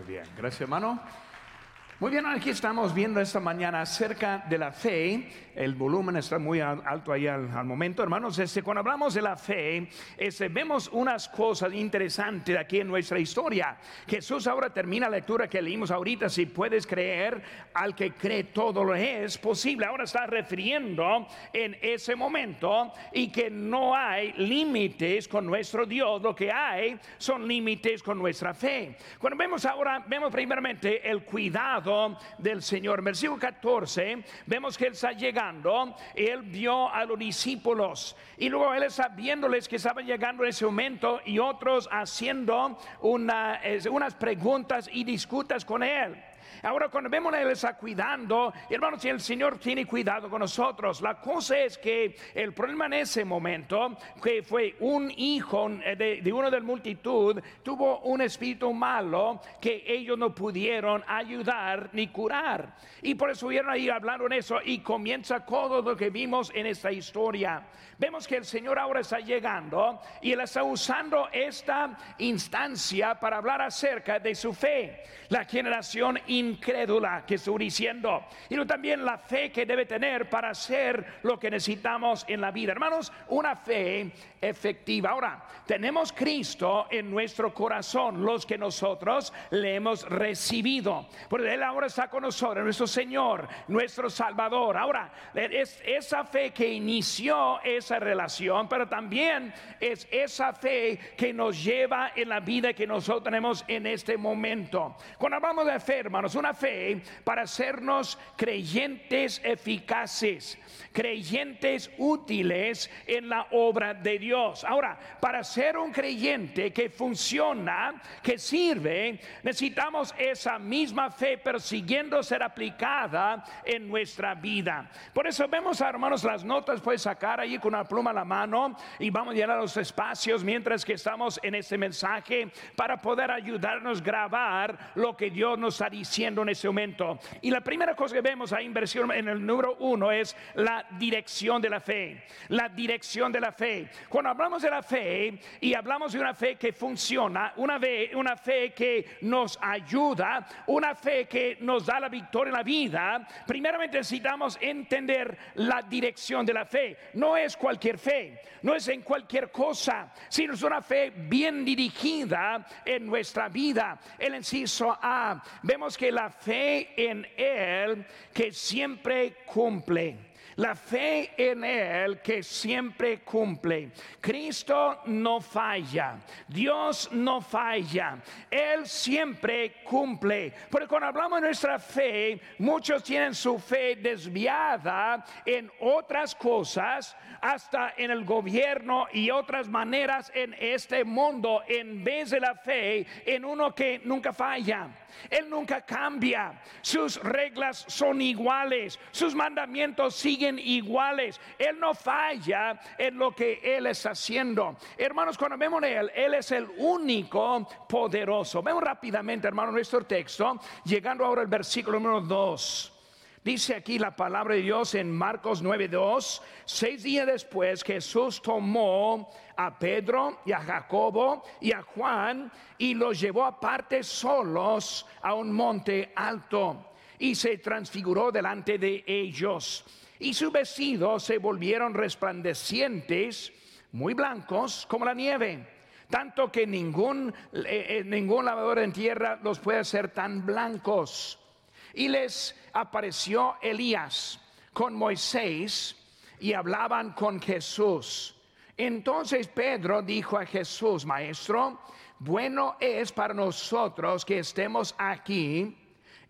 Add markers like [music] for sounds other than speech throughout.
Muy bien, gracias hermano. Muy bien, aquí estamos viendo esta mañana acerca de la fe. El volumen está muy alto ahí al, momento, hermanos. Este, cuando hablamos de la fe, este, vemos unas cosas interesantes aquí en nuestra historia. Jesús ahora termina la lectura que leímos ahorita. Si puedes creer, al que cree todo lo es posible. Ahora está refiriendo en ese momento y que no hay límites con nuestro Dios. Lo que hay son límites con nuestra fe. Cuando vemos ahora, vemos primeramente el cuidado del Señor. versículo 14 vemos que Él está llegando, Él vio a los discípulos y luego Él está viéndoles que estaban llegando en ese momento y otros haciendo una, unas preguntas y discutas con Él. Ahora cuando vemos a Él está cuidando, hermanos, si el Señor tiene cuidado con nosotros, la cosa es que el problema en ese momento, que fue un hijo de, de uno de la multitud, tuvo un espíritu malo que ellos no pudieron ayudar ni curar. Y por eso vieron ahí hablando en eso y comienza todo lo que vimos en esta historia. Vemos que el Señor ahora está llegando y Él está usando esta instancia para hablar acerca de su fe. La generación incrédula que estoy diciendo. Y también la fe que debe tener para hacer lo que necesitamos en la vida. Hermanos, una fe efectiva. Ahora, tenemos Cristo en nuestro corazón, los que nosotros le hemos recibido. Porque Él ahora está con nosotros, nuestro Señor, nuestro Salvador. Ahora, es esa fe que inició esa relación, pero también es esa fe que nos lleva en la vida que nosotros tenemos en este momento. Cuando hablamos de fe, hermanos, una fe para hacernos creyentes eficaces, creyentes útiles en la obra de Dios. Ahora, para ser un creyente que funciona, que sirve, necesitamos esa misma fe persiguiendo ser aplicada en nuestra vida. Por eso vemos, hermanos, las notas puedes sacar ahí con una pluma a la mano y vamos a llenar los espacios mientras que estamos en este mensaje para poder ayudarnos a grabar lo que Dios nos está diciendo en ese momento. Y la primera cosa que vemos ahí inversión en el número uno es la dirección de la fe. La dirección de la fe. Cuando hablamos de la fe y hablamos de una fe que funciona, una fe, una fe que nos ayuda, una fe que nos da la victoria en la vida, primeramente necesitamos entender la dirección de la fe. No es cualquier fe, no es en cualquier cosa, sino es una fe bien dirigida en nuestra vida. El inciso A, vemos que la fe en Él que siempre cumple. La fe en Él que siempre cumple. Cristo no falla. Dios no falla. Él siempre cumple. Porque cuando hablamos de nuestra fe, muchos tienen su fe desviada en otras cosas, hasta en el gobierno y otras maneras en este mundo, en vez de la fe en uno que nunca falla. Él nunca cambia. Sus reglas son iguales. Sus mandamientos siguen iguales. Él no falla en lo que Él está haciendo. Hermanos, cuando vemos a Él, Él es el único poderoso. Vemos rápidamente, hermano, nuestro texto, llegando ahora al versículo número 2. Dice aquí la palabra de Dios en Marcos 9:2, seis días después Jesús tomó a Pedro y a Jacobo y a Juan y los llevó aparte solos a un monte alto y se transfiguró delante de ellos. Y sus vestidos se volvieron resplandecientes, muy blancos como la nieve, tanto que ningún, eh, eh, ningún lavador en tierra los puede hacer tan blancos. Y les apareció Elías con Moisés y hablaban con Jesús. Entonces Pedro dijo a Jesús, Maestro, bueno es para nosotros que estemos aquí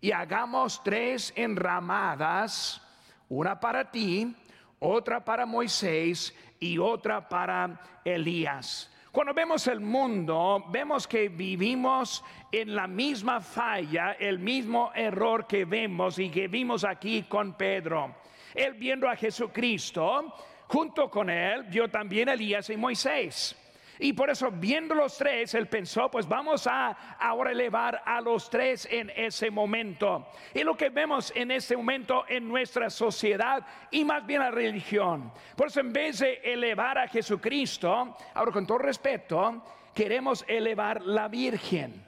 y hagamos tres enramadas, una para ti, otra para Moisés y otra para Elías. Cuando vemos el mundo, vemos que vivimos en la misma falla, el mismo error que vemos y que vimos aquí con Pedro. Él viendo a Jesucristo, junto con él, vio también a Elías y Moisés. Y por eso, viendo los tres, él pensó, pues vamos a ahora elevar a los tres en ese momento. Y lo que vemos en ese momento en nuestra sociedad y más bien la religión. Por eso, en vez de elevar a Jesucristo, ahora con todo respeto, queremos elevar la Virgen.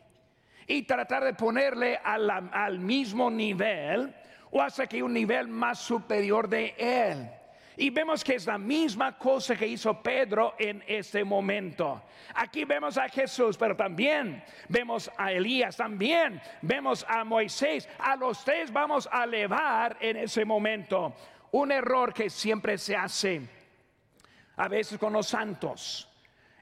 y tratar de ponerle al, al mismo nivel o hasta que un nivel más superior de él. Y vemos que es la misma cosa que hizo Pedro en este momento. Aquí vemos a Jesús, pero también vemos a Elías, también vemos a Moisés. A los tres vamos a elevar en ese momento. Un error que siempre se hace, a veces con los santos.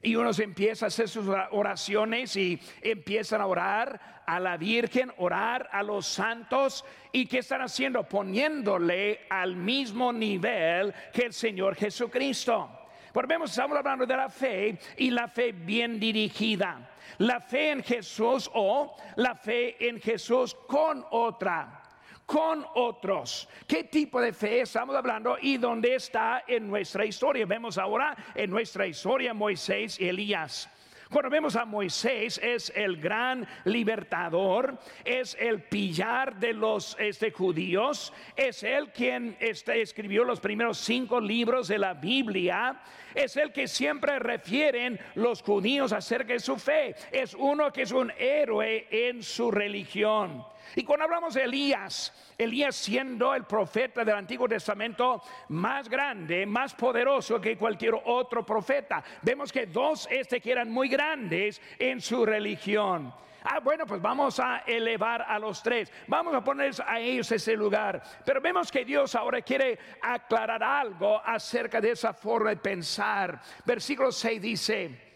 Y uno empieza a hacer sus oraciones y empiezan a orar a la Virgen, orar a los santos. ¿Y qué están haciendo? Poniéndole al mismo nivel que el Señor Jesucristo. Por vemos, estamos hablando de la fe y la fe bien dirigida. La fe en Jesús o la fe en Jesús con otra con otros. ¿Qué tipo de fe estamos hablando y dónde está en nuestra historia? Vemos ahora en nuestra historia Moisés y Elías. Cuando vemos a Moisés es el gran libertador, es el pillar de los este, judíos, es él quien este, escribió los primeros cinco libros de la Biblia, es el que siempre refieren los judíos acerca de su fe, es uno que es un héroe en su religión. Y cuando hablamos de Elías, Elías siendo el profeta del Antiguo Testamento más grande, más poderoso que cualquier otro profeta, vemos que dos este que eran muy grandes en su religión. Ah, bueno, pues vamos a elevar a los tres. Vamos a poner a ellos ese lugar. Pero vemos que Dios ahora quiere aclarar algo acerca de esa forma de pensar. Versículo 6 dice,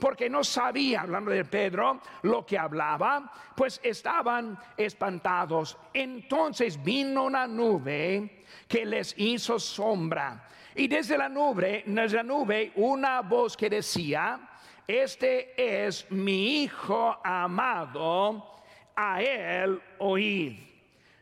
porque no sabía, hablando de Pedro, lo que hablaba, pues estaban espantados. Entonces vino una nube que les hizo sombra. Y desde la nube, desde la nube, una voz que decía, este es mi hijo amado, a él oíd.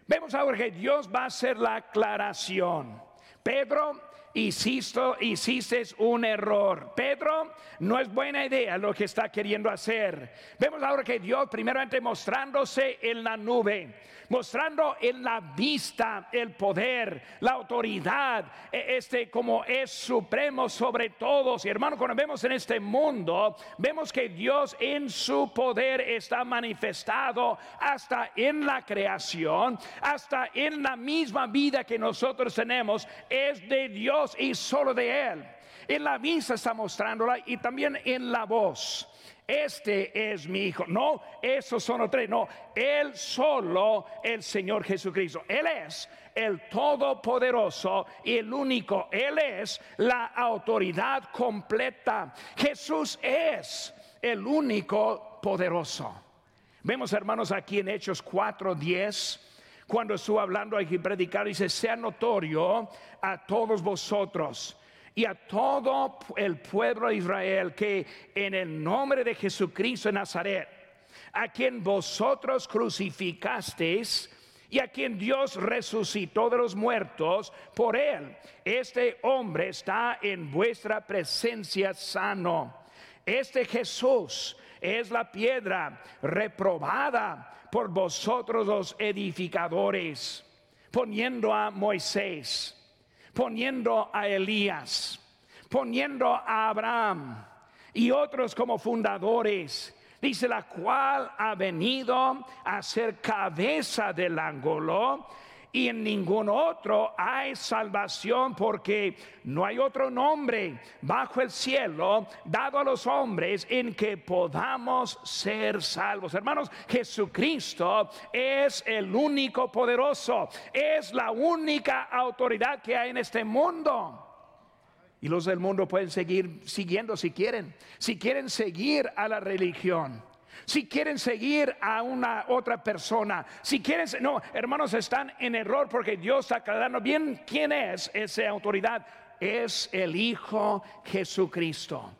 Vemos ahora que Dios va a hacer la aclaración. Pedro hiciste, hiciste un error. Pedro, no es buena idea lo que está queriendo hacer. Vemos ahora que Dios primeramente mostrándose en la nube mostrando en la vista el poder, la autoridad, e, este como es supremo sobre todos. Y hermano, cuando vemos en este mundo, vemos que Dios en su poder está manifestado hasta en la creación, hasta en la misma vida que nosotros tenemos, es de Dios y solo de Él. En la vista está mostrándola y también en la voz este es mi hijo. No, esos son tres. No, él solo, el Señor Jesucristo. Él es el todopoderoso y el único. Él es la autoridad completa. Jesús es el único poderoso. Vemos, hermanos, aquí en Hechos 4:10 cuando estuvo hablando aquí predicar, dice, sea notorio a todos vosotros y a todo el pueblo de Israel que en el nombre de Jesucristo de Nazaret, a quien vosotros crucificasteis, y a quien Dios resucitó de los muertos, por él este hombre está en vuestra presencia sano. Este Jesús es la piedra reprobada por vosotros los edificadores, poniendo a Moisés poniendo a Elías, poniendo a Abraham y otros como fundadores. Dice la cual ha venido a ser cabeza del ángulo y en ningún otro hay salvación porque no hay otro nombre bajo el cielo dado a los hombres en que podamos ser salvos. Hermanos, Jesucristo es el único poderoso, es la única autoridad que hay en este mundo. Y los del mundo pueden seguir siguiendo si quieren, si quieren seguir a la religión si quieren seguir a una otra persona, si quieren, no, hermanos, están en error porque Dios está aclarando bien quién es esa autoridad. Es el Hijo Jesucristo.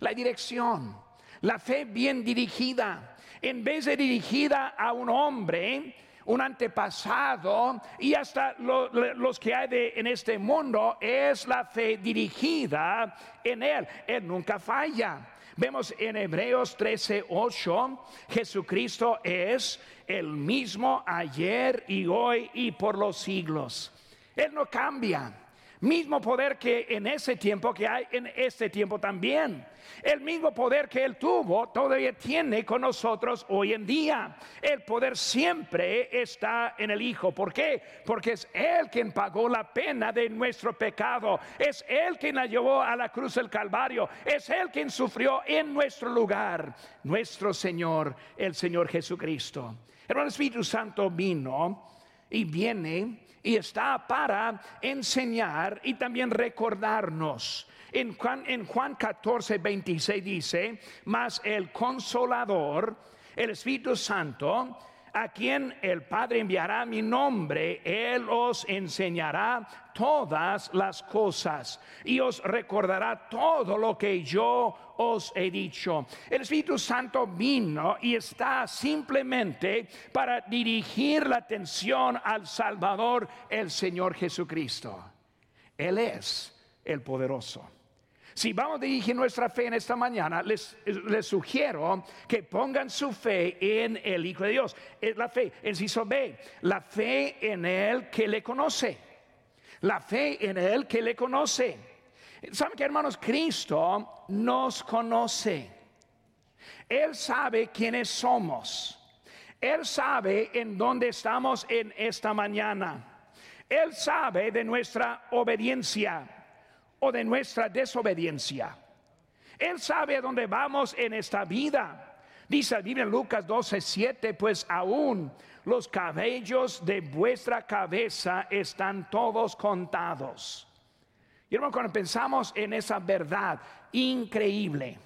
La dirección, la fe bien dirigida, en vez de dirigida a un hombre, un antepasado y hasta los que hay en este mundo es la fe dirigida en Él. Él nunca falla. Vemos en Hebreos 13:8, Jesucristo es el mismo ayer y hoy y por los siglos. Él no cambia. Mismo poder que en ese tiempo que hay en este tiempo también. El mismo poder que Él tuvo todavía tiene con nosotros hoy en día. El poder siempre está en el Hijo. ¿Por qué? Porque es Él quien pagó la pena de nuestro pecado. Es Él quien la llevó a la cruz del Calvario. Es Él quien sufrió en nuestro lugar. Nuestro Señor, el Señor Jesucristo. El Espíritu Santo vino y viene y está para enseñar y también recordarnos. En Juan, en Juan 14, 26 dice, mas el consolador, el Espíritu Santo, a quien el Padre enviará mi nombre, Él os enseñará todas las cosas y os recordará todo lo que yo os he dicho. El Espíritu Santo vino y está simplemente para dirigir la atención al Salvador, el Señor Jesucristo. Él es el poderoso. Si vamos a dirigir nuestra fe en esta mañana, les, sugiero que pongan su fe en el Hijo de Dios. Es la fe, el ciso B, la fe en Él que le conoce. La fe en Él que le conoce. ¿Saben que hermanos? Cristo nos conoce. Él sabe quiénes somos. Él sabe en dónde estamos en esta mañana. Él sabe de nuestra obediencia o de nuestra desobediencia. Él sabe a dónde vamos en esta vida. Dice la Biblia en Lucas 12, 7, pues aún los cabellos de vuestra cabeza están todos contados. Y hermano, cuando pensamos en esa verdad increíble,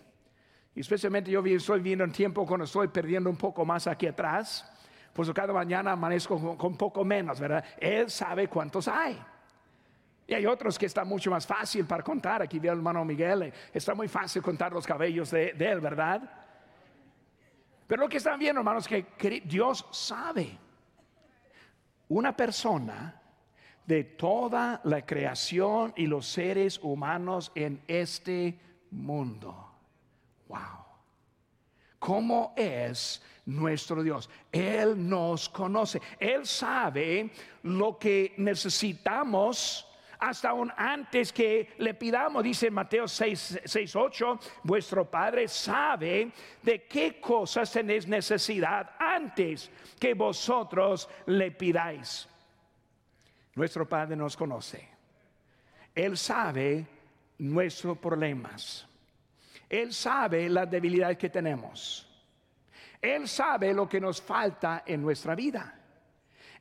especialmente yo estoy viendo un tiempo cuando estoy perdiendo un poco más aquí atrás, pues cada mañana amanezco con, con poco menos, ¿verdad? Él sabe cuántos hay. Y hay otros que está mucho más fácil para contar. Aquí veo el hermano Miguel, eh, está muy fácil contar los cabellos de, él, ¿verdad? Pero lo que están viendo, hermanos, que Dios sabe. Una persona de toda la creación y los seres humanos en este mundo. Wow. ¿Cómo es nuestro Dios? Él nos conoce. Él sabe lo que necesitamos hasta aún antes que le pidamos, dice Mateo 6, 6, 8, vuestro Padre sabe de qué cosas tenéis necesidad antes que vosotros le pidáis. Nuestro Padre nos conoce. Él sabe nuestros problemas. Él sabe las debilidades que tenemos. Él sabe lo que nos falta en nuestra vida.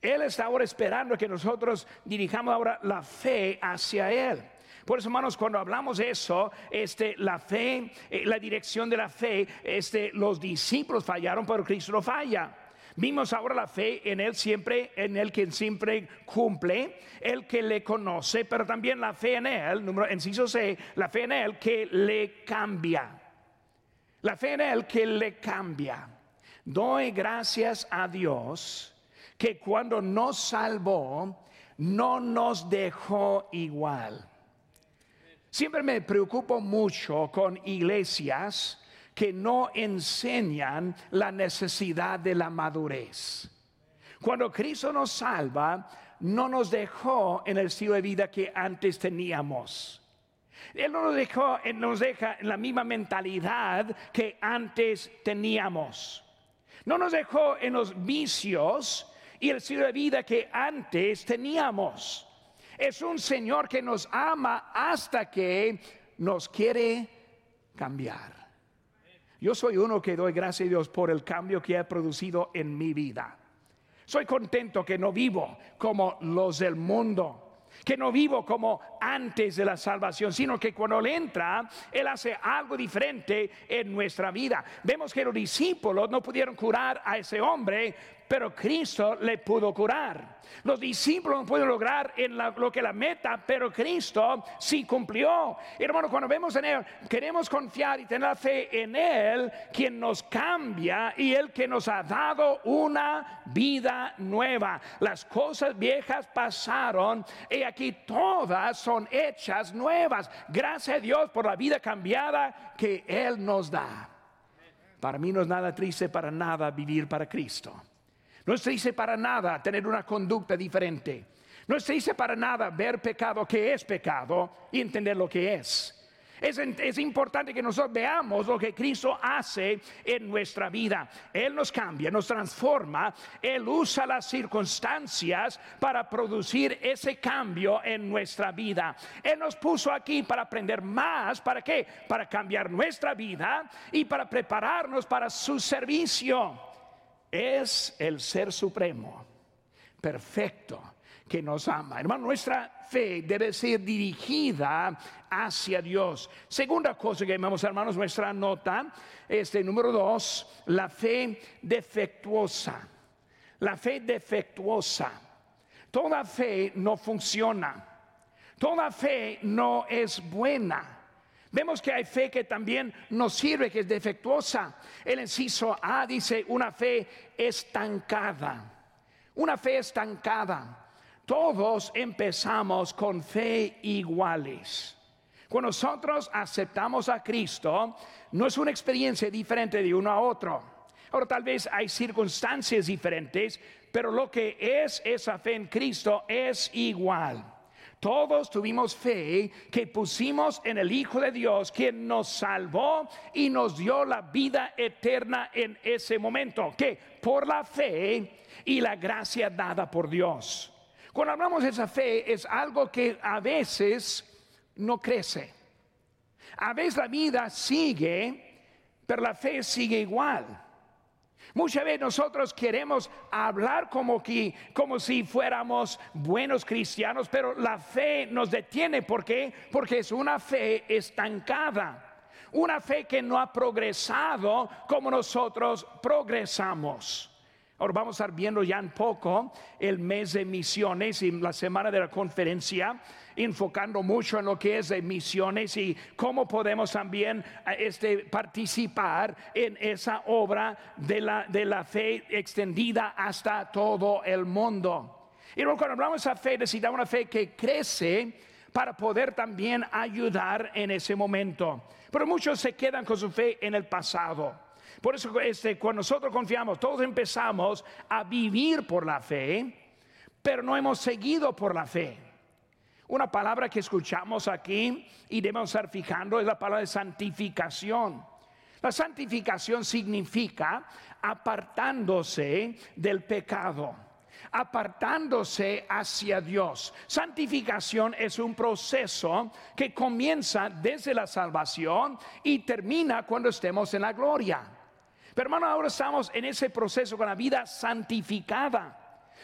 Él está ahora esperando que nosotros dirijamos ahora la fe hacia Él. Por eso, hermanos, cuando hablamos de eso, este, la fe, eh, la dirección de la fe, este, los discípulos fallaron, pero Cristo no falla. Vimos ahora la fe en Él siempre, en Él quien siempre cumple, el que le conoce, pero también la fe en Él, número inciso C, la fe en Él que le cambia. La fe en Él que le cambia. Doy gracias a Dios que cuando nos salvó, no nos dejó igual. Siempre me preocupo mucho con iglesias que no enseñan la necesidad de la madurez. Cuando Cristo nos salva, no nos dejó en el estilo de vida que antes teníamos. Él no nos dejó, nos deja en la misma mentalidad que antes teníamos. No nos dejó en los vicios y el estilo de vida que antes teníamos. Es un Señor que nos ama hasta que nos quiere cambiar. Yo soy uno que doy gracias a Dios por el cambio que ha producido en mi vida. Soy contento que no vivo como los del mundo que no vivo como antes de la salvación, sino que cuando Él entra, Él hace algo diferente en nuestra vida. Vemos que los discípulos no pudieron curar a ese hombre, pero Cristo le pudo curar. Los discípulos no pueden lograr en lo que la meta, pero Cristo sí cumplió. Hermano, cuando vemos en Él, queremos confiar y tener fe en Él, quien nos cambia y Él que nos ha dado una vida nueva. Las cosas viejas pasaron y aquí todas son hechas nuevas. Gracias a Dios por la vida cambiada que Él nos da. Para mí no es nada triste para nada vivir para Cristo. No es triste para nada tener una conducta diferente. No se dice para nada ver pecado que es pecado y entender lo que es. Es, importante que nosotros veamos lo que Cristo hace en nuestra vida. Él nos cambia, nos transforma. Él usa las circunstancias para producir ese cambio en nuestra vida. Él nos puso aquí para aprender más. ¿Para qué? Para cambiar nuestra vida y para prepararnos para su servicio. Es el ser supremo, perfecto que nos ama. Hermano, nuestra fe debe ser dirigida hacia Dios. Segunda cosa que vemos, hermanos, nuestra nota, este número dos, la fe defectuosa. La fe defectuosa. Toda fe no funciona. Toda fe no es buena. Vemos que hay fe que también nos sirve, que es defectuosa. El inciso A dice una fe estancada. Una fe estancada. Todos empezamos con fe iguales. Cuando nosotros aceptamos a Cristo, no es una experiencia diferente de uno a otro. Ahora tal vez hay circunstancias diferentes, pero lo que es esa fe en Cristo es igual. Todos tuvimos fe que pusimos en el Hijo de Dios, quien nos salvó y nos dio la vida eterna en ese momento, que por la fe y la gracia dada por Dios. Cuando hablamos de esa fe es algo que a veces no crece. A veces la vida sigue, pero la fe sigue igual. Muchas veces nosotros queremos hablar como, que, como si fuéramos buenos cristianos, pero la fe nos detiene. ¿Por qué? Porque es una fe estancada. Una fe que no ha progresado como nosotros progresamos. Ahora vamos a estar viendo ya un poco el mes de misiones y la semana de la conferencia, enfocando mucho en lo que es de misiones y cómo podemos también eh, este, participar en esa obra de la, de la fe extendida hasta todo el mundo. Y luego cuando hablamos de esa fe, necesitamos una fe que crece para poder también ayudar en ese momento. Pero muchos se quedan con su fe en el pasado. Por eso este, cuando nosotros confiamos, todos empezamos a vivir por la fe, pero no hemos seguido por la fe. Una palabra que escuchamos aquí y debemos estar fijando es la palabra de santificación. La santificación significa apartándose del pecado, apartándose hacia Dios. Santificación es un proceso que comienza desde la salvación y termina cuando estemos en la gloria. Pero hermano, ahora estamos en ese proceso con la vida santificada.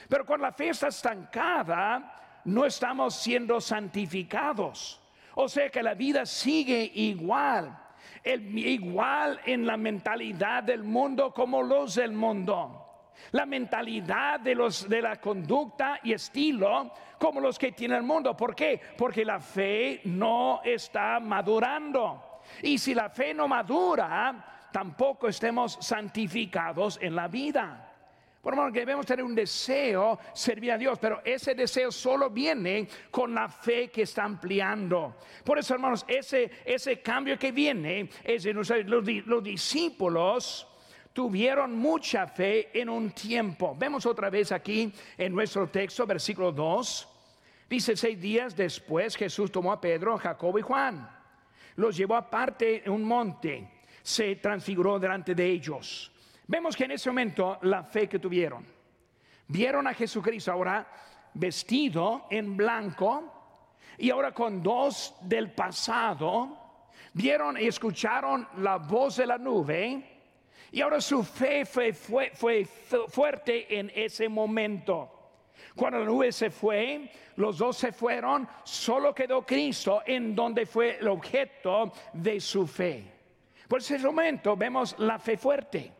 Pero cuando la fe está estancada, no estamos siendo santificados. O sea que la vida sigue igual. igual en la mentalidad del mundo como los del mundo. La mentalidad de los de la conducta y estilo como los que tiene el mundo. ¿Por qué? Porque la fe no está madurando. Y si la fe no madura, tampoco estemos santificados en la vida. Por que debemos tener un deseo servir a Dios, pero ese deseo solo viene con la fe que está ampliando. Por eso, hermanos, ese, ese cambio que viene es en los, los discípulos tuvieron mucha fe en un tiempo. Vemos otra vez aquí en nuestro texto, versículo 2. Dice, seis días después Jesús tomó a Pedro, Jacobo y Juan. Los llevó aparte en un monte se transfiguró delante de ellos. Vemos que en ese momento la fe que tuvieron, vieron a Jesucristo ahora vestido en blanco y ahora con dos del pasado, vieron y escucharon la voz de la nube y ahora su fe fue, fue, fue fuerte en ese momento. Cuando la nube se fue, los dos se fueron, solo quedó Cristo en donde fue el objeto de su fe. Por ese momento vemos la fe fuerte.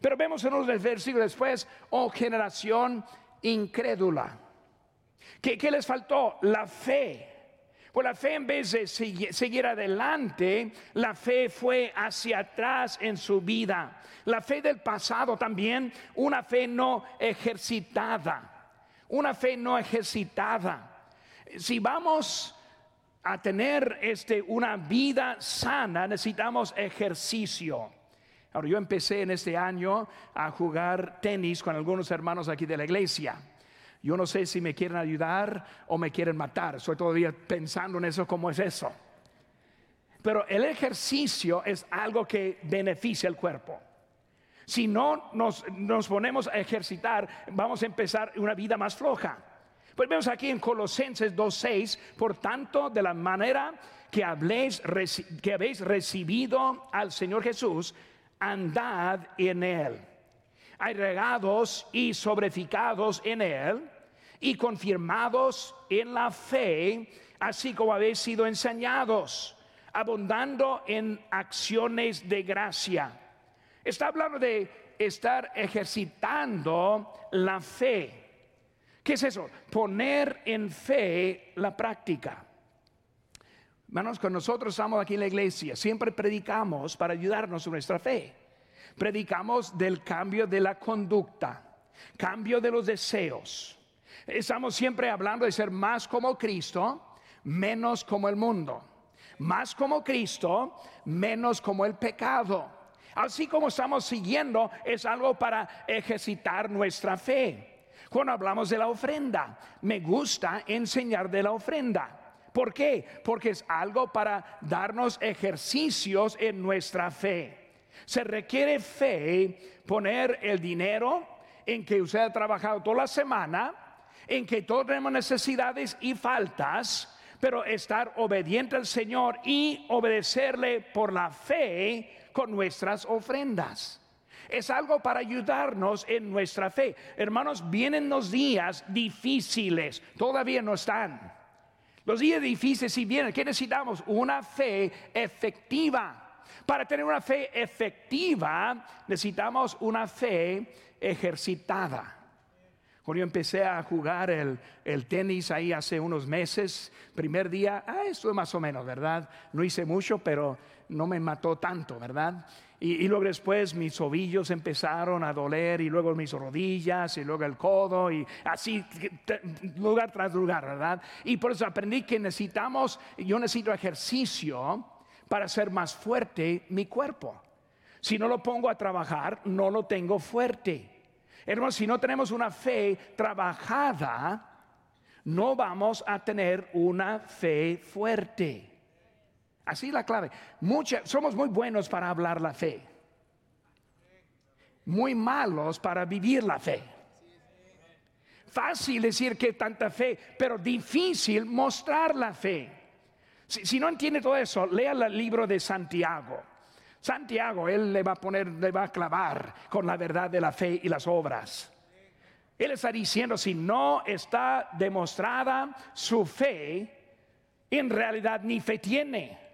Pero vemos en unos versículos después, oh generación incrédula. ¿Qué, ¿Qué, les faltó? La fe. Pues la fe en vez de seguir adelante, la fe fue hacia atrás en su vida. La fe del pasado también, una fe no ejercitada. Una fe no ejercitada. Si vamos a tener este, una vida sana necesitamos ejercicio. Ahora, yo empecé en este año a jugar tenis con algunos hermanos aquí de la iglesia. Yo no sé si me quieren ayudar o me quieren matar. Estoy todavía pensando en eso, cómo es eso. Pero el ejercicio es algo que beneficia el cuerpo. Si no nos, nos ponemos a ejercitar, vamos a empezar una vida más floja. Pues vemos aquí en Colosenses 2.6, por tanto, de la manera que, habléis, que habéis recibido al Señor Jesús, andad en Él. Hay regados y sobreficados en Él y confirmados en la fe, así como habéis sido enseñados, abundando en acciones de gracia. Está hablando de estar ejercitando la fe. ¿Qué es eso? Poner en fe la práctica. Hermanos, con nosotros estamos aquí en la iglesia, siempre predicamos para ayudarnos en nuestra fe. Predicamos del cambio de la conducta, cambio de los deseos. Estamos siempre hablando de ser más como Cristo, menos como el mundo. Más como Cristo, menos como el pecado. Así como estamos siguiendo, es algo para ejercitar nuestra fe. Cuando hablamos de la ofrenda, me gusta enseñar de la ofrenda. ¿Por qué? Porque es algo para darnos ejercicios en nuestra fe. Se requiere fe poner el dinero en que usted ha trabajado toda la semana, en que todos tenemos necesidades y faltas, pero estar obediente al Señor y obedecerle por la fe con nuestras ofrendas. Es algo para ayudarnos en nuestra fe. Hermanos, vienen los días difíciles, todavía no están. Los días difíciles si vienen, ¿qué necesitamos? Una fe efectiva. Para tener una fe efectiva necesitamos una fe ejercitada. Cuando yo empecé a jugar el, el, tenis ahí hace unos meses, primer día, ah, estuve más o menos, ¿verdad? No hice mucho, pero no me mató tanto, ¿verdad? Y, luego después mis tobillos empezaron a doler y luego mis rodillas y luego el codo y así lugar tras lugar, ¿verdad? Y por eso aprendí que necesitamos, yo necesito ejercicio para hacer más fuerte mi cuerpo. Si no lo pongo a trabajar, no lo tengo fuerte. Hermanos, si no tenemos una fe trabajada, no vamos a tener una fe fuerte. Así la clave. somos muy buenos para hablar la fe. Muy malos para vivir la fe. Fácil decir que tanta fe, pero difícil mostrar la fe. Si, no entiende todo eso, lea el libro de Santiago. Santiago, él le va a poner, le va a clavar con la verdad de la fe y las obras. Él está diciendo, si no está demostrada su fe, en realidad ni fe tiene.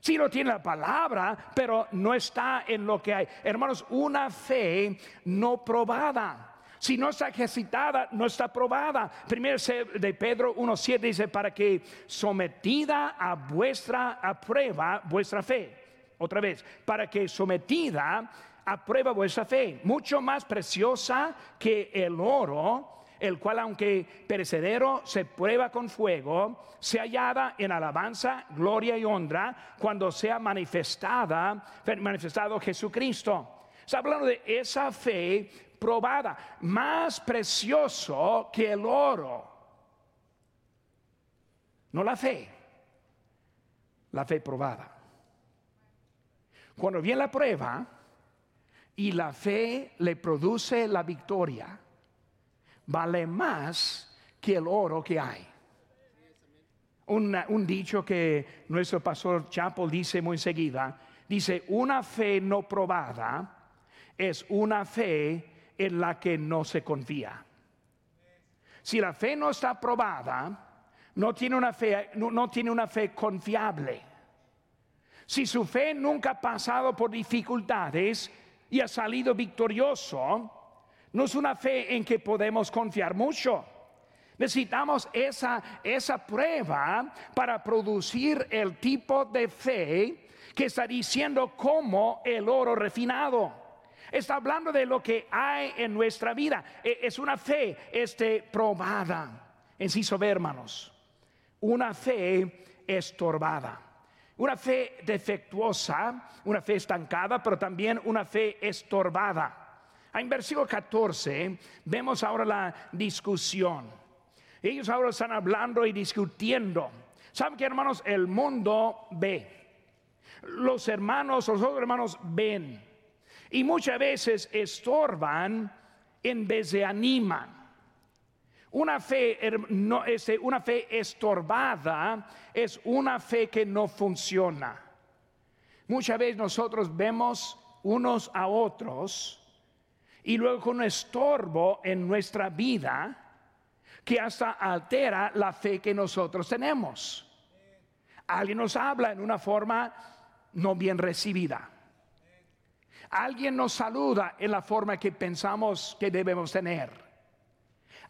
Si lo tiene la palabra, pero no está en lo que hay. Hermanos, una fe no probada. Si no está ejercitada, no está probada. Primero de Pedro 1.7 dice, para que sometida a vuestra prueba vuestra fe. Otra vez, para que sometida a prueba vuestra fe, mucho más preciosa que el oro el cual aunque perecedero se prueba con fuego, se hallada en alabanza, gloria y honra cuando sea manifestada, manifestado Jesucristo. Está hablando de esa fe probada, más precioso que el oro. No la fe, la fe probada. Cuando viene la prueba y la fe le produce la victoria, vale más que el oro que hay. un dicho que nuestro pastor Chapel dice muy seguida, dice, una fe no probada es una fe en la que no se confía. Si la fe no está probada, no tiene una fe, no tiene una fe confiable. Si su fe nunca ha pasado por dificultades y ha salido victorioso, no es una fe en que podemos confiar mucho. Necesitamos esa, esa prueba para producir el tipo de fe que está diciendo como el oro refinado. Está hablando de lo que hay en nuestra vida. E, es una fe este, probada. En sí, hermanos, una fe estorbada. Una fe defectuosa, una fe estancada, pero también una fe estorbada. En versículo 14 vemos ahora la discusión. Ellos ahora están hablando y discutiendo. ¿Saben que hermanos? El mundo ve. Los hermanos, los otros hermanos ven. Y muchas veces estorban en vez de animan. Una fe, no, este, una fe estorbada es una fe que no funciona. Muchas veces nosotros vemos unos a otros y luego un estorbo en nuestra vida que hasta altera la fe que nosotros tenemos. Alguien nos habla en una forma no bien recibida. Alguien nos saluda en la forma que pensamos que debemos tener.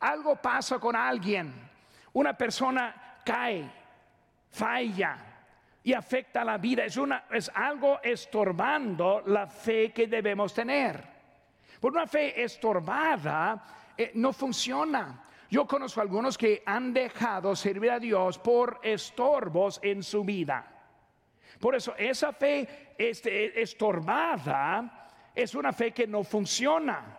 Algo pasa con alguien. Una persona cae, falla y afecta la vida. Es, una, es algo estorbando la fe que debemos tener. Por una fe estorbada eh, no funciona. Yo conozco algunos que han dejado servir a Dios por estorbos en su vida. Por eso esa fe este, estorbada es una fe que no funciona.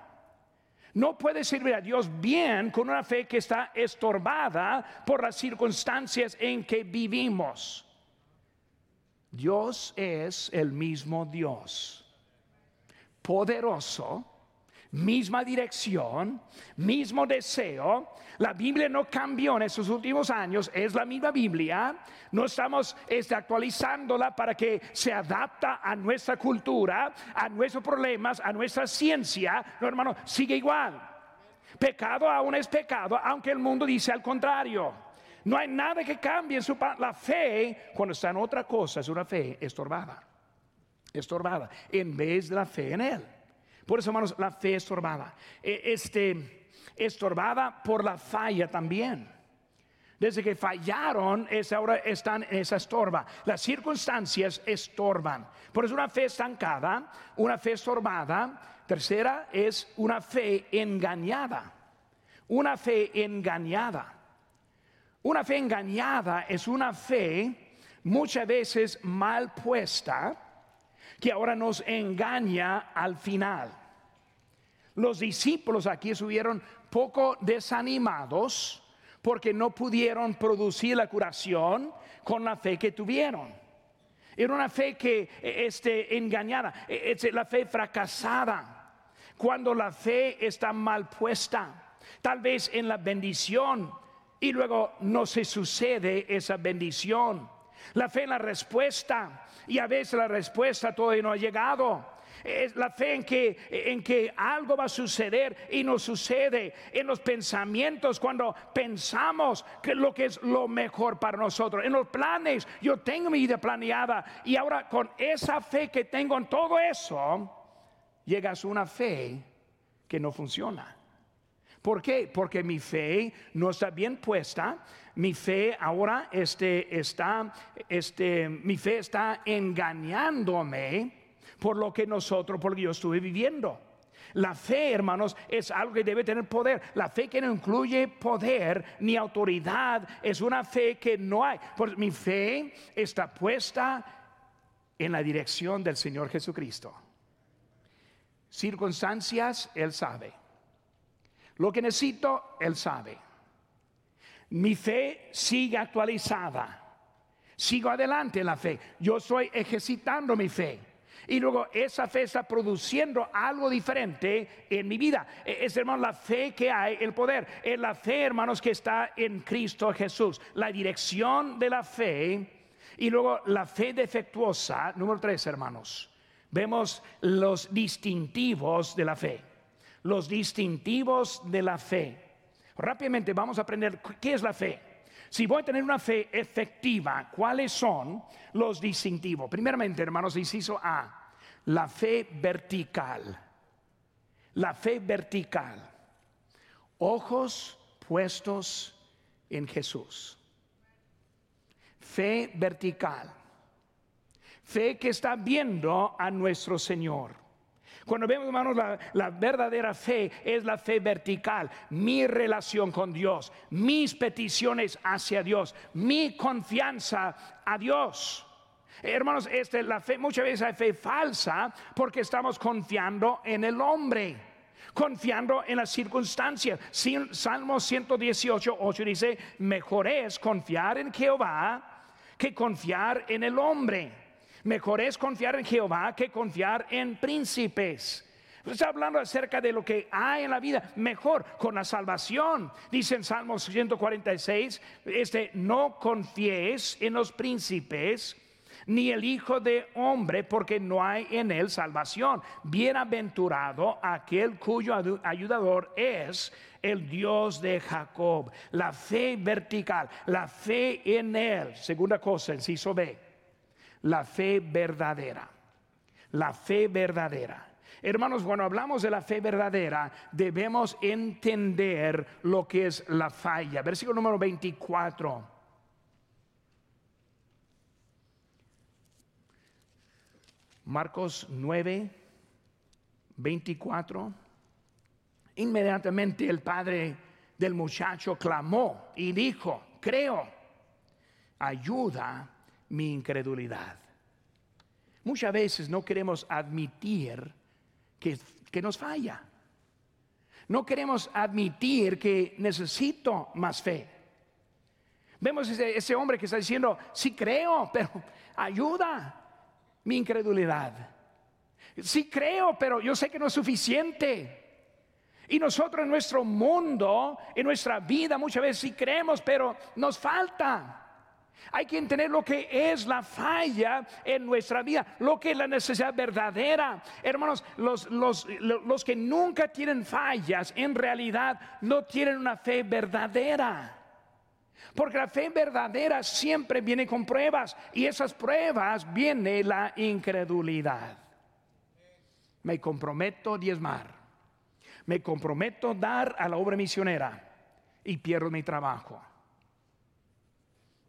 No puede servir a Dios bien con una fe que está estorbada por las circunstancias en que vivimos. Dios es el mismo Dios, poderoso, misma dirección, mismo deseo. La Biblia no cambió en estos últimos años, es la misma Biblia. No estamos este, actualizándola para que se adapta a nuestra cultura, a nuestros problemas, a nuestra ciencia. No, hermano, sigue igual. Pecado aún es pecado, aunque el mundo dice al contrario. No hay nada que cambie la fe cuando está en otra cosa, es una fe estorbada. Estorbada en vez de la fe en él. Por eso, hermanos, la fe estorbada. E, este, estorbada por la falla también. Desde que fallaron, es ahora están en esa estorba. Las circunstancias estorban. Por eso una fe estancada, una fe estorbada. Tercera es una fe engañada. Una fe engañada. Una fe engañada es una fe muchas veces mal puesta que ahora nos engaña al final. Los discípulos aquí estuvieron poco desanimados porque no pudieron producir la curación con la fe que tuvieron. Era una fe que este, engañada, es la fe fracasada. Cuando la fe está mal puesta, tal vez en la bendición y luego no se sucede esa bendición. La fe en la respuesta y a veces la respuesta todavía no ha llegado. Es la fe en que, en que algo va a suceder y no sucede. En los pensamientos, cuando pensamos que lo que es lo mejor para nosotros. En los planes, yo tengo mi vida planeada y ahora con esa fe que tengo en todo eso, llegas a una fe que no funciona. ¿Por qué? Porque mi fe no está bien puesta. Mi fe ahora este, está, este, mi fe está engañándome por lo que nosotros, por lo que yo estuve viviendo. La fe, hermanos, es algo que debe tener poder. La fe que no incluye poder ni autoridad es una fe que no hay. Porque mi fe está puesta en la dirección del Señor Jesucristo. Circunstancias, Él sabe. Lo que necesito, Él sabe. Mi fe sigue actualizada. Sigo adelante en la fe. Yo estoy ejercitando mi fe. Y luego esa fe está produciendo algo diferente en mi vida. E, es, hermano, la fe que hay, el poder. Es la fe, hermanos, que está en Cristo Jesús. La dirección de la fe. Y luego la fe defectuosa. Número tres, hermanos. Vemos los distintivos de la fe los distintivos de la fe. Rápidamente vamos a aprender qué es la fe. Si voy a tener una fe efectiva, ¿cuáles son los distintivos? Primeramente, hermanos, inciso A, la fe vertical. La fe vertical. Ojos puestos en Jesús. Fe vertical. Fe que está viendo a nuestro Señor. Cuando vemos, hermanos, la, verdadera fe es la fe vertical, mi relación con Dios, mis peticiones hacia Dios, mi confianza a Dios. Hermanos, este, la fe, muchas veces hay fe falsa porque estamos confiando en el hombre. confiando en las circunstancias. Salmo 118, 8 dice, mejor es confiar en Jehová que confiar en el hombre. Mejor es confiar en Jehová que confiar en príncipes. Está hablando acerca de lo que hay en la vida, mejor con la salvación. Dice en Salmos 146, este, no confíes en los príncipes ni el Hijo de Hombre, porque no hay en él salvación. Bienaventurado aquel cuyo ayudador es el Dios de Jacob. La fe vertical, la fe en él. Segunda cosa, inciso B, la fe verdadera. La fe verdadera. Hermanos, cuando hablamos de la fe verdadera, debemos entender lo que es la falla. Versículo número 24. Marcos 9, 24. Inmediatamente el padre del muchacho clamó y dijo, creo, ayuda mi incredulidad. Muchas veces no queremos admitir que, que nos falla. No queremos admitir que necesito más fe. Vemos ese, ese hombre que está diciendo, sí creo, [laughs] pero ayuda mi incredulidad. Sí creo, pero yo sé que no es suficiente. Y nosotros en nuestro mundo, en nuestra vida, muchas veces sí creemos, pero nos falta. Hay que entender lo que es la falla en nuestra vida, lo que es la necesidad verdadera. Hermanos, los, los, los que nunca tienen fallas, en realidad no tienen una fe verdadera. Porque la fe verdadera siempre viene con pruebas y esas pruebas viene la incredulidad. Me comprometo a diezmar. Me comprometo dar a la obra misionera y pierdo mi trabajo.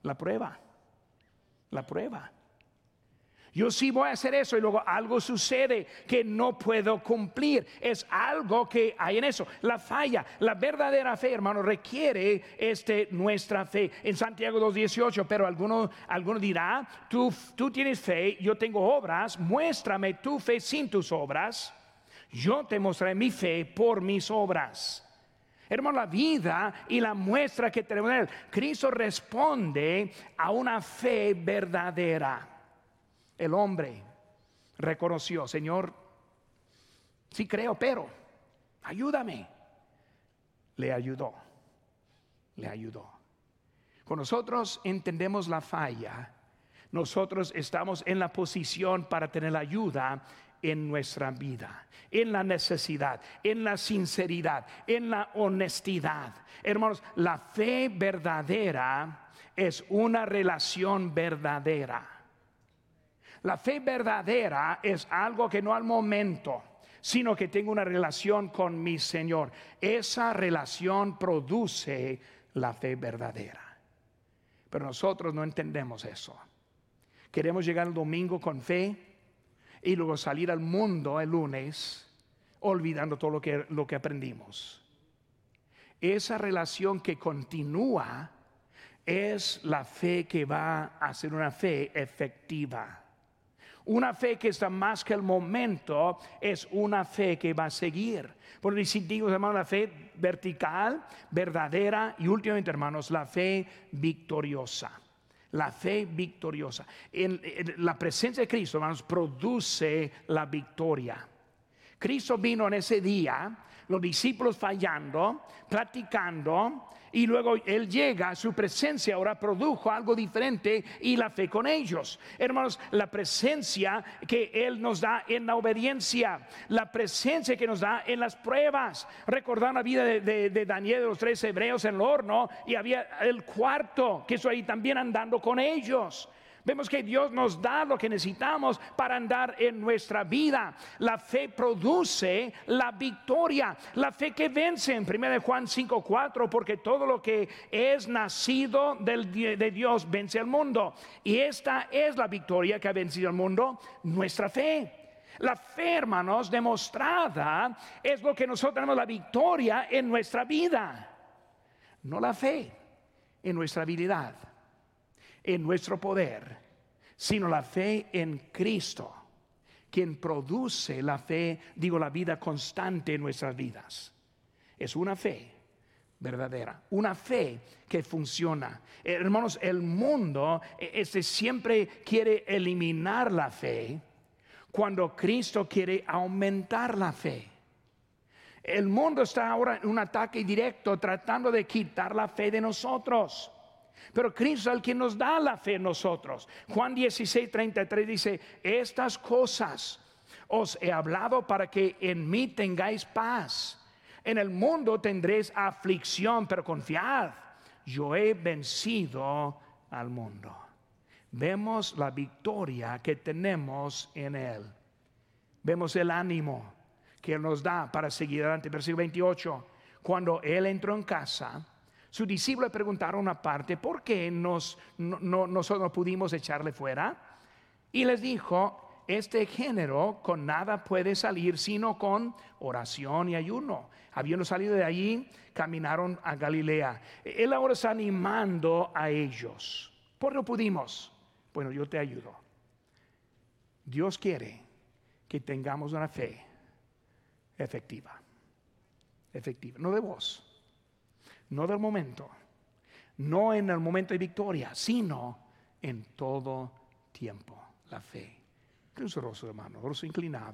La prueba. La prueba. Yo sí voy a hacer eso y luego algo sucede que no puedo cumplir. Es algo que hay en eso. La falla, la verdadera fe, hermano, requiere este, nuestra fe. En Santiago 2.18, pero alguno, dirá, tú, tú tienes fe, yo tengo obras, muéstrame tu fe sin tus obras. Yo te mostraré mi fe por mis obras. Hermano, la vida y la muestra que tenemos en él. Cristo responde a una fe verdadera el hombre reconoció, Señor, sí creo, pero ayúdame. Le ayudó, le ayudó. Cuando nosotros entendemos la falla, nosotros estamos en la posición para tener la ayuda en nuestra vida, en la necesidad, en la sinceridad, en la honestidad. Hermanos, la fe verdadera es una relación verdadera. La fe verdadera es algo que no al momento, sino que tengo una relación con mi Señor. Esa relación produce la fe verdadera. Pero nosotros no entendemos eso. Queremos llegar el domingo con fe y luego salir al mundo el lunes olvidando todo lo que, lo que aprendimos. Esa relación que continúa es la fe que va a ser una fe efectiva. Una fe que está más que el momento es una fe que va a seguir. Por distintivos, hermanos, la fe vertical, verdadera y últimamente, hermanos, la fe victoriosa. La fe victoriosa. En, la presencia de Cristo, hermanos, produce la victoria. Cristo vino en ese día, los discípulos fallando, platicando, y luego Él llega, su presencia ahora produjo algo diferente y la fe con ellos. Hermanos, la presencia que Él nos da en la obediencia, la presencia que nos da en las pruebas. Recordar la vida de, de Daniel, de los tres hebreos en el horno, y había el cuarto que estoy ahí también andando con ellos. Vemos que Dios nos da lo que necesitamos para andar en nuestra vida. La fe produce la victoria, la fe que vence en 1 Juan 5:4, porque todo lo que es nacido de Dios vence al mundo. Y esta es la victoria que ha vencido al mundo, nuestra fe. La fe, hermanos, demostrada es lo que nosotros tenemos la victoria en nuestra vida. No la fe en nuestra habilidad en nuestro poder, sino la fe en Cristo, quien produce la fe, digo la vida constante en nuestras vidas. Es una fe verdadera, una fe que funciona. Hermanos, el mundo este, siempre quiere eliminar la fe cuando Cristo quiere aumentar la fe. El mundo está ahora en un ataque directo tratando de quitar la fe de nosotros. Pero Cristo es el que nos da la fe en nosotros. Juan 16, 33 dice, estas cosas os he hablado para que en mí tengáis paz. En el mundo tendréis aflicción, pero confiad, yo he vencido al mundo. Vemos la victoria que tenemos en Él. Vemos el ánimo que Él nos da para seguir adelante. Versículo 28. Cuando Él entró en casa, sus discípulos le preguntaron aparte, ¿por qué nos, no, nosotros pudimos echarle fuera? Y les dijo, este género con nada puede salir sino con oración y ayuno. Habiendo salido de allí, caminaron a Galilea. Él ahora está animando a ellos. ¿Por qué no pudimos? Bueno, yo te ayudo. Dios quiere que tengamos una fe efectiva. Efectiva. No de vos no del momento, no en el momento de victoria, sino en todo tiempo, la fe. Un hermano, rostro inclinado.